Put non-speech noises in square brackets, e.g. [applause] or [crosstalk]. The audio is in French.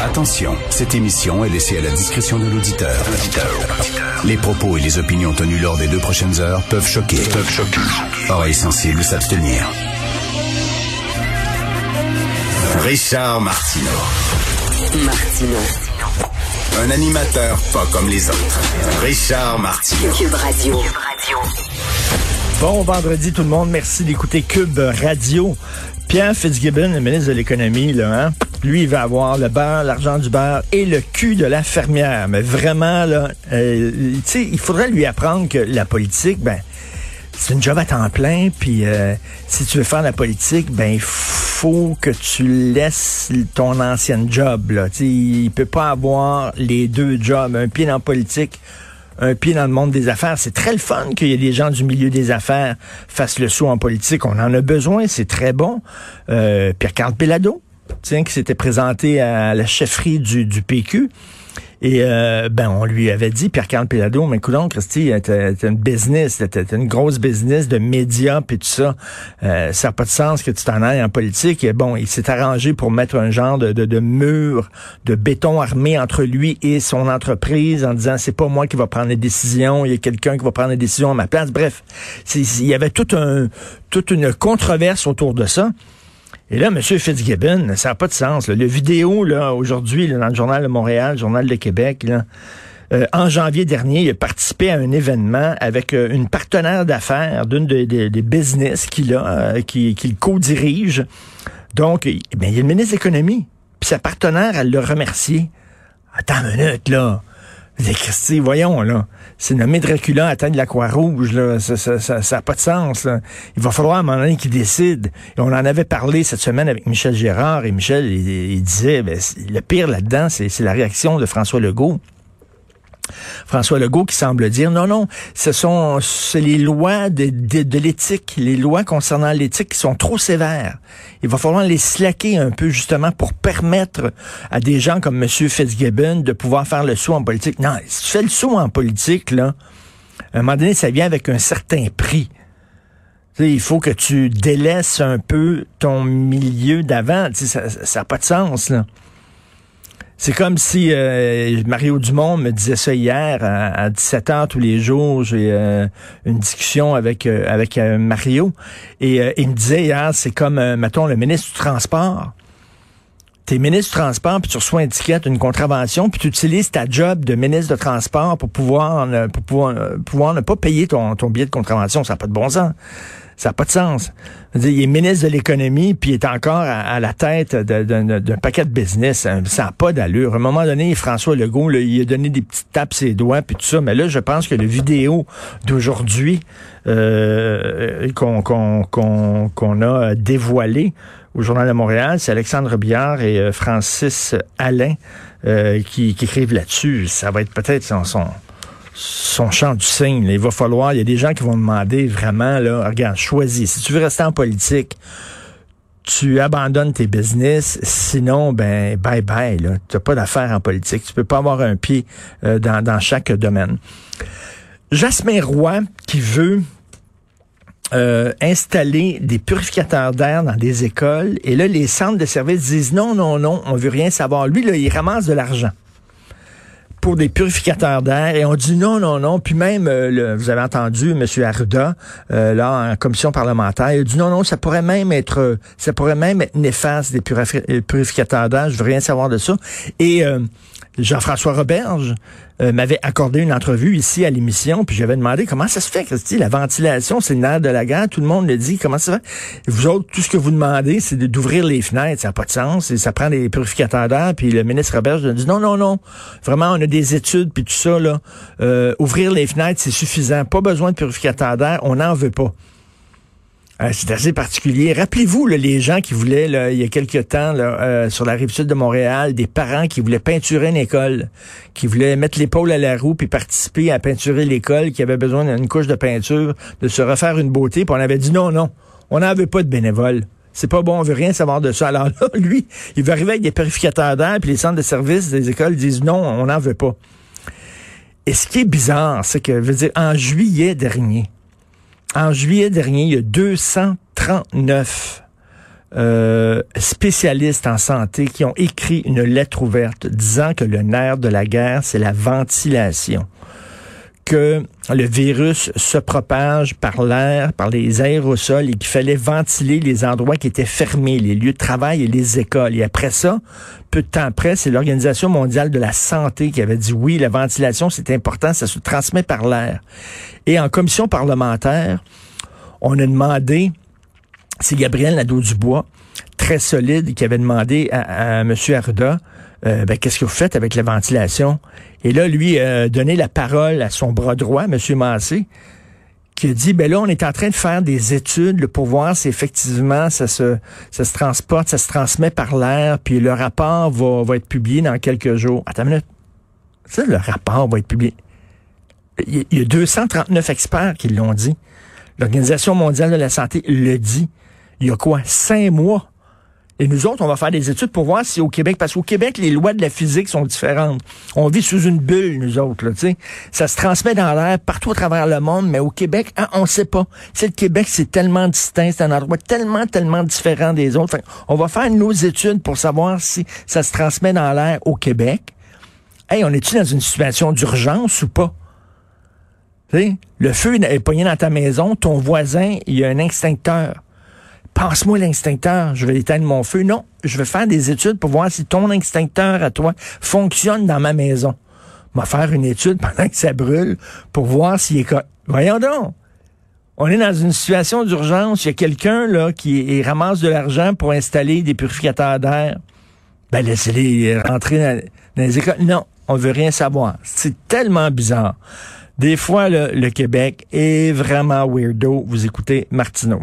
Attention, cette émission est laissée à la discrétion de l'auditeur. Les propos et les opinions tenues lors des deux prochaines heures peuvent choquer. Peuvent choquer. Oreilles sensibles s'abstenir. Richard Martineau. Martino. Un animateur pas comme les autres. Richard Martineau. Cube Radio. Bon vendredi tout le monde, merci d'écouter Cube Radio. Pierre Fitzgibbon, le ministre de l'économie, là, hein, lui, il va avoir le beurre, l'argent du beurre et le cul de la fermière. Mais vraiment, là, euh, il faudrait lui apprendre que la politique, ben, c'est une job à temps plein, puis euh, si tu veux faire la politique, ben il faut que tu laisses ton ancienne job. Là. Tu sais, il peut pas avoir les deux jobs, un pied dans la politique, un pied dans le monde des affaires. C'est très le fun qu'il y ait des gens du milieu des affaires fassent le saut en politique. On en a besoin, c'est très bon. Euh, Pierre-Carl Pelado, qui s'était présenté à la chefferie du, du PQ. Et euh, ben on lui avait dit, Pierre-Carl Pelado, mais écoute Christy, t'as une business, t'as une grosse business de médias puis tout ça. Euh, ça n'a pas de sens que tu t'en ailles en politique. Et bon, il s'est arrangé pour mettre un genre de, de, mur de béton armé entre lui et son entreprise en disant c'est pas moi qui va prendre les décisions, il y a quelqu'un qui va prendre les décisions à ma place. Bref, il y avait tout un, toute une controverse autour de ça. Et là, M. Fitzgibbon, ça n'a pas de sens. là. Le vidéo, là, aujourd'hui, là, dans le Journal de Montréal, le Journal de Québec, là, euh, en janvier dernier, il a participé à un événement avec euh, une partenaire d'affaires d'une des, des- des business qu'il a, euh, qui, qui le co-dirige. Donc, ben, il y a le ministre de l'Économie. Puis sa partenaire, elle l'a remercié. Attends une minute, là. Christy, voyons, là. C'est nommé Dracula de la Croix-Rouge, là. Ça n'a ça, ça pas de sens, là. Il va falloir à un moment donné qu'il décide. On en avait parlé cette semaine avec Michel Gérard, et Michel, il, il disait, ben, le pire là-dedans, c'est la réaction de François Legault. François Legault qui semble dire non, non, ce sont les lois de, l'éthique, les lois concernant l'éthique qui sont trop sévères. Il va falloir les slacker un peu justement pour permettre à des gens comme M. Fitzgibbon de pouvoir faire le saut en politique. Non, si tu fais le saut en politique, là, à un moment donné, ça vient avec un certain prix. Il faut que tu délaisses un peu ton milieu d'avant. Ça n'a pas de sens, là. C'est comme si euh, Mario Dumont me disait ça hier à, à 17 h tous les jours. J'ai euh, une discussion avec euh, avec euh, Mario et euh, il me disait hier, c'est comme mettons le ministre du transport. T'es ministre du transport puis tu reçois un ticket, une contravention puis tu utilises ta job de ministre de transport pour pouvoir ne, pour pouvoir, euh, ne pas payer ton, ton billet de contravention. Ça n'a pas de bon sens. Ça n'a pas de sens. Il est ministre de l'économie, puis il est encore à, la tête d'un paquet de business. Ça n'a pas d'allure. À un moment donné, François Legault, il a donné des petites tapes ses doigts, puis tout ça. Mais là, je pense que le vidéo d'aujourd'hui euh, qu'on qu'on qu'on a dévoilé au Journal de Montréal, c'est Alexandre Biard et euh, Francis Alain euh, qui, qui écrivent là-dessus. Ça va être peut-être son, son, son champ du signe. Il va falloir, il y a des gens qui vont demander vraiment, là, regarde, choisis. Si tu veux rester en politique, tu abandonnes tes business, sinon, ben, bye bye, là. Tu n'as pas d'affaires en politique. Tu peux pas avoir un pied euh, dans, dans chaque domaine. Jasmin Roy, qui veut euh, installer des purificateurs d'air dans des écoles, et là, les centres de services disent non, non, non, on veut rien savoir. Lui, là, il ramasse de l'argent pour des purificateurs d'air et on dit non, non, non. Puis même, euh, vous avez entendu M. Arruda, euh, là, en commission parlementaire, il a dit non, non, ça pourrait même être, ça pourrait même être néfaste des euh, purificateurs d'air. Je veux rien savoir de ça. Et euh, Jean-François Roberge euh, m'avait accordé une entrevue ici à l'émission, puis j'avais demandé comment ça se fait, Christy, la ventilation, c'est le nerf de la guerre, tout le monde le dit, comment ça va? vous autres, tout ce que vous demandez, c'est d'ouvrir les fenêtres, ça n'a pas de sens, et ça prend des purificateurs d'air, puis le ministre Roberge a dit non, non, non, vraiment, on a des études, puis tout ça, là, euh, ouvrir les fenêtres, c'est suffisant, pas besoin de purificateurs d'air, on n'en veut pas. Euh, c'est assez particulier. Rappelez-vous les gens qui voulaient, il y a quelque temps, euh, sur la rive sud de Montréal, des parents qui voulaient peinturer une école, qui voulaient mettre l'épaule à la roue puis participer à peinturer l'école, qui avait besoin d'une couche de peinture, de se refaire une beauté. Puis on avait dit non, non, on n'avait pas de bénévoles. C'est pas bon, on veut rien savoir de ça. Alors là, [laughs] lui, il va arriver avec des purificateurs d'air, puis les centres de services des écoles disent non, on n'en veut pas. Et ce qui est bizarre, c'est que, je veux dire, en juillet dernier, en juillet dernier, il y a 239 euh, spécialistes en santé qui ont écrit une lettre ouverte disant que le nerf de la guerre, c'est la ventilation que le virus se propage par l'air, par les aérosols et qu'il fallait ventiler les endroits qui étaient fermés, les lieux de travail et les écoles. Et après ça, peu de temps après, c'est l'Organisation mondiale de la santé qui avait dit oui, la ventilation, c'est important, ça se transmet par l'air. Et en commission parlementaire, on a demandé, c'est Gabriel Nadeau-Dubois, très solide, qui avait demandé à, à M. Arruda, euh, ben, qu'est-ce que vous faites avec la ventilation? Et là, lui, a donné la parole à son bras droit, M. Massé, qui a dit, ben là, on est en train de faire des études pour voir effectivement ça se, ça se transporte, ça se transmet par l'air, puis le rapport va, va être publié dans quelques jours. Attends une minute. Ça, le rapport va être publié. Il y a 239 experts qui l'ont dit. L'Organisation mondiale de la santé le dit. Il y a quoi? Cinq mois et nous autres, on va faire des études pour voir si au Québec, parce qu'au Québec, les lois de la physique sont différentes. On vit sous une bulle, nous autres, là, tu sais. Ça se transmet dans l'air partout à travers le monde, mais au Québec, hein, on sait pas. Tu le Québec, c'est tellement distinct, c'est un endroit tellement, tellement différent des autres. on va faire nos études pour savoir si ça se transmet dans l'air au Québec. Hey, on est-tu dans une situation d'urgence ou pas? sais, le feu est pogné dans ta maison, ton voisin, il y a un extincteur passe-moi l'extincteur, je vais éteindre mon feu. Non, je vais faire des études pour voir si ton extincteur à toi fonctionne dans ma maison. On va faire une étude [laughs] pendant que ça brûle pour voir s'il est... Voyons donc. On est dans une situation d'urgence. Il y a quelqu'un là qui ramasse de l'argent pour installer des purificateurs d'air. Ben laissez-les rentrer dans, les écoles. Non, on veut rien savoir. C'est tellement bizarre. Des fois, le Québec est vraiment weirdo. Vous écoutez Martineau.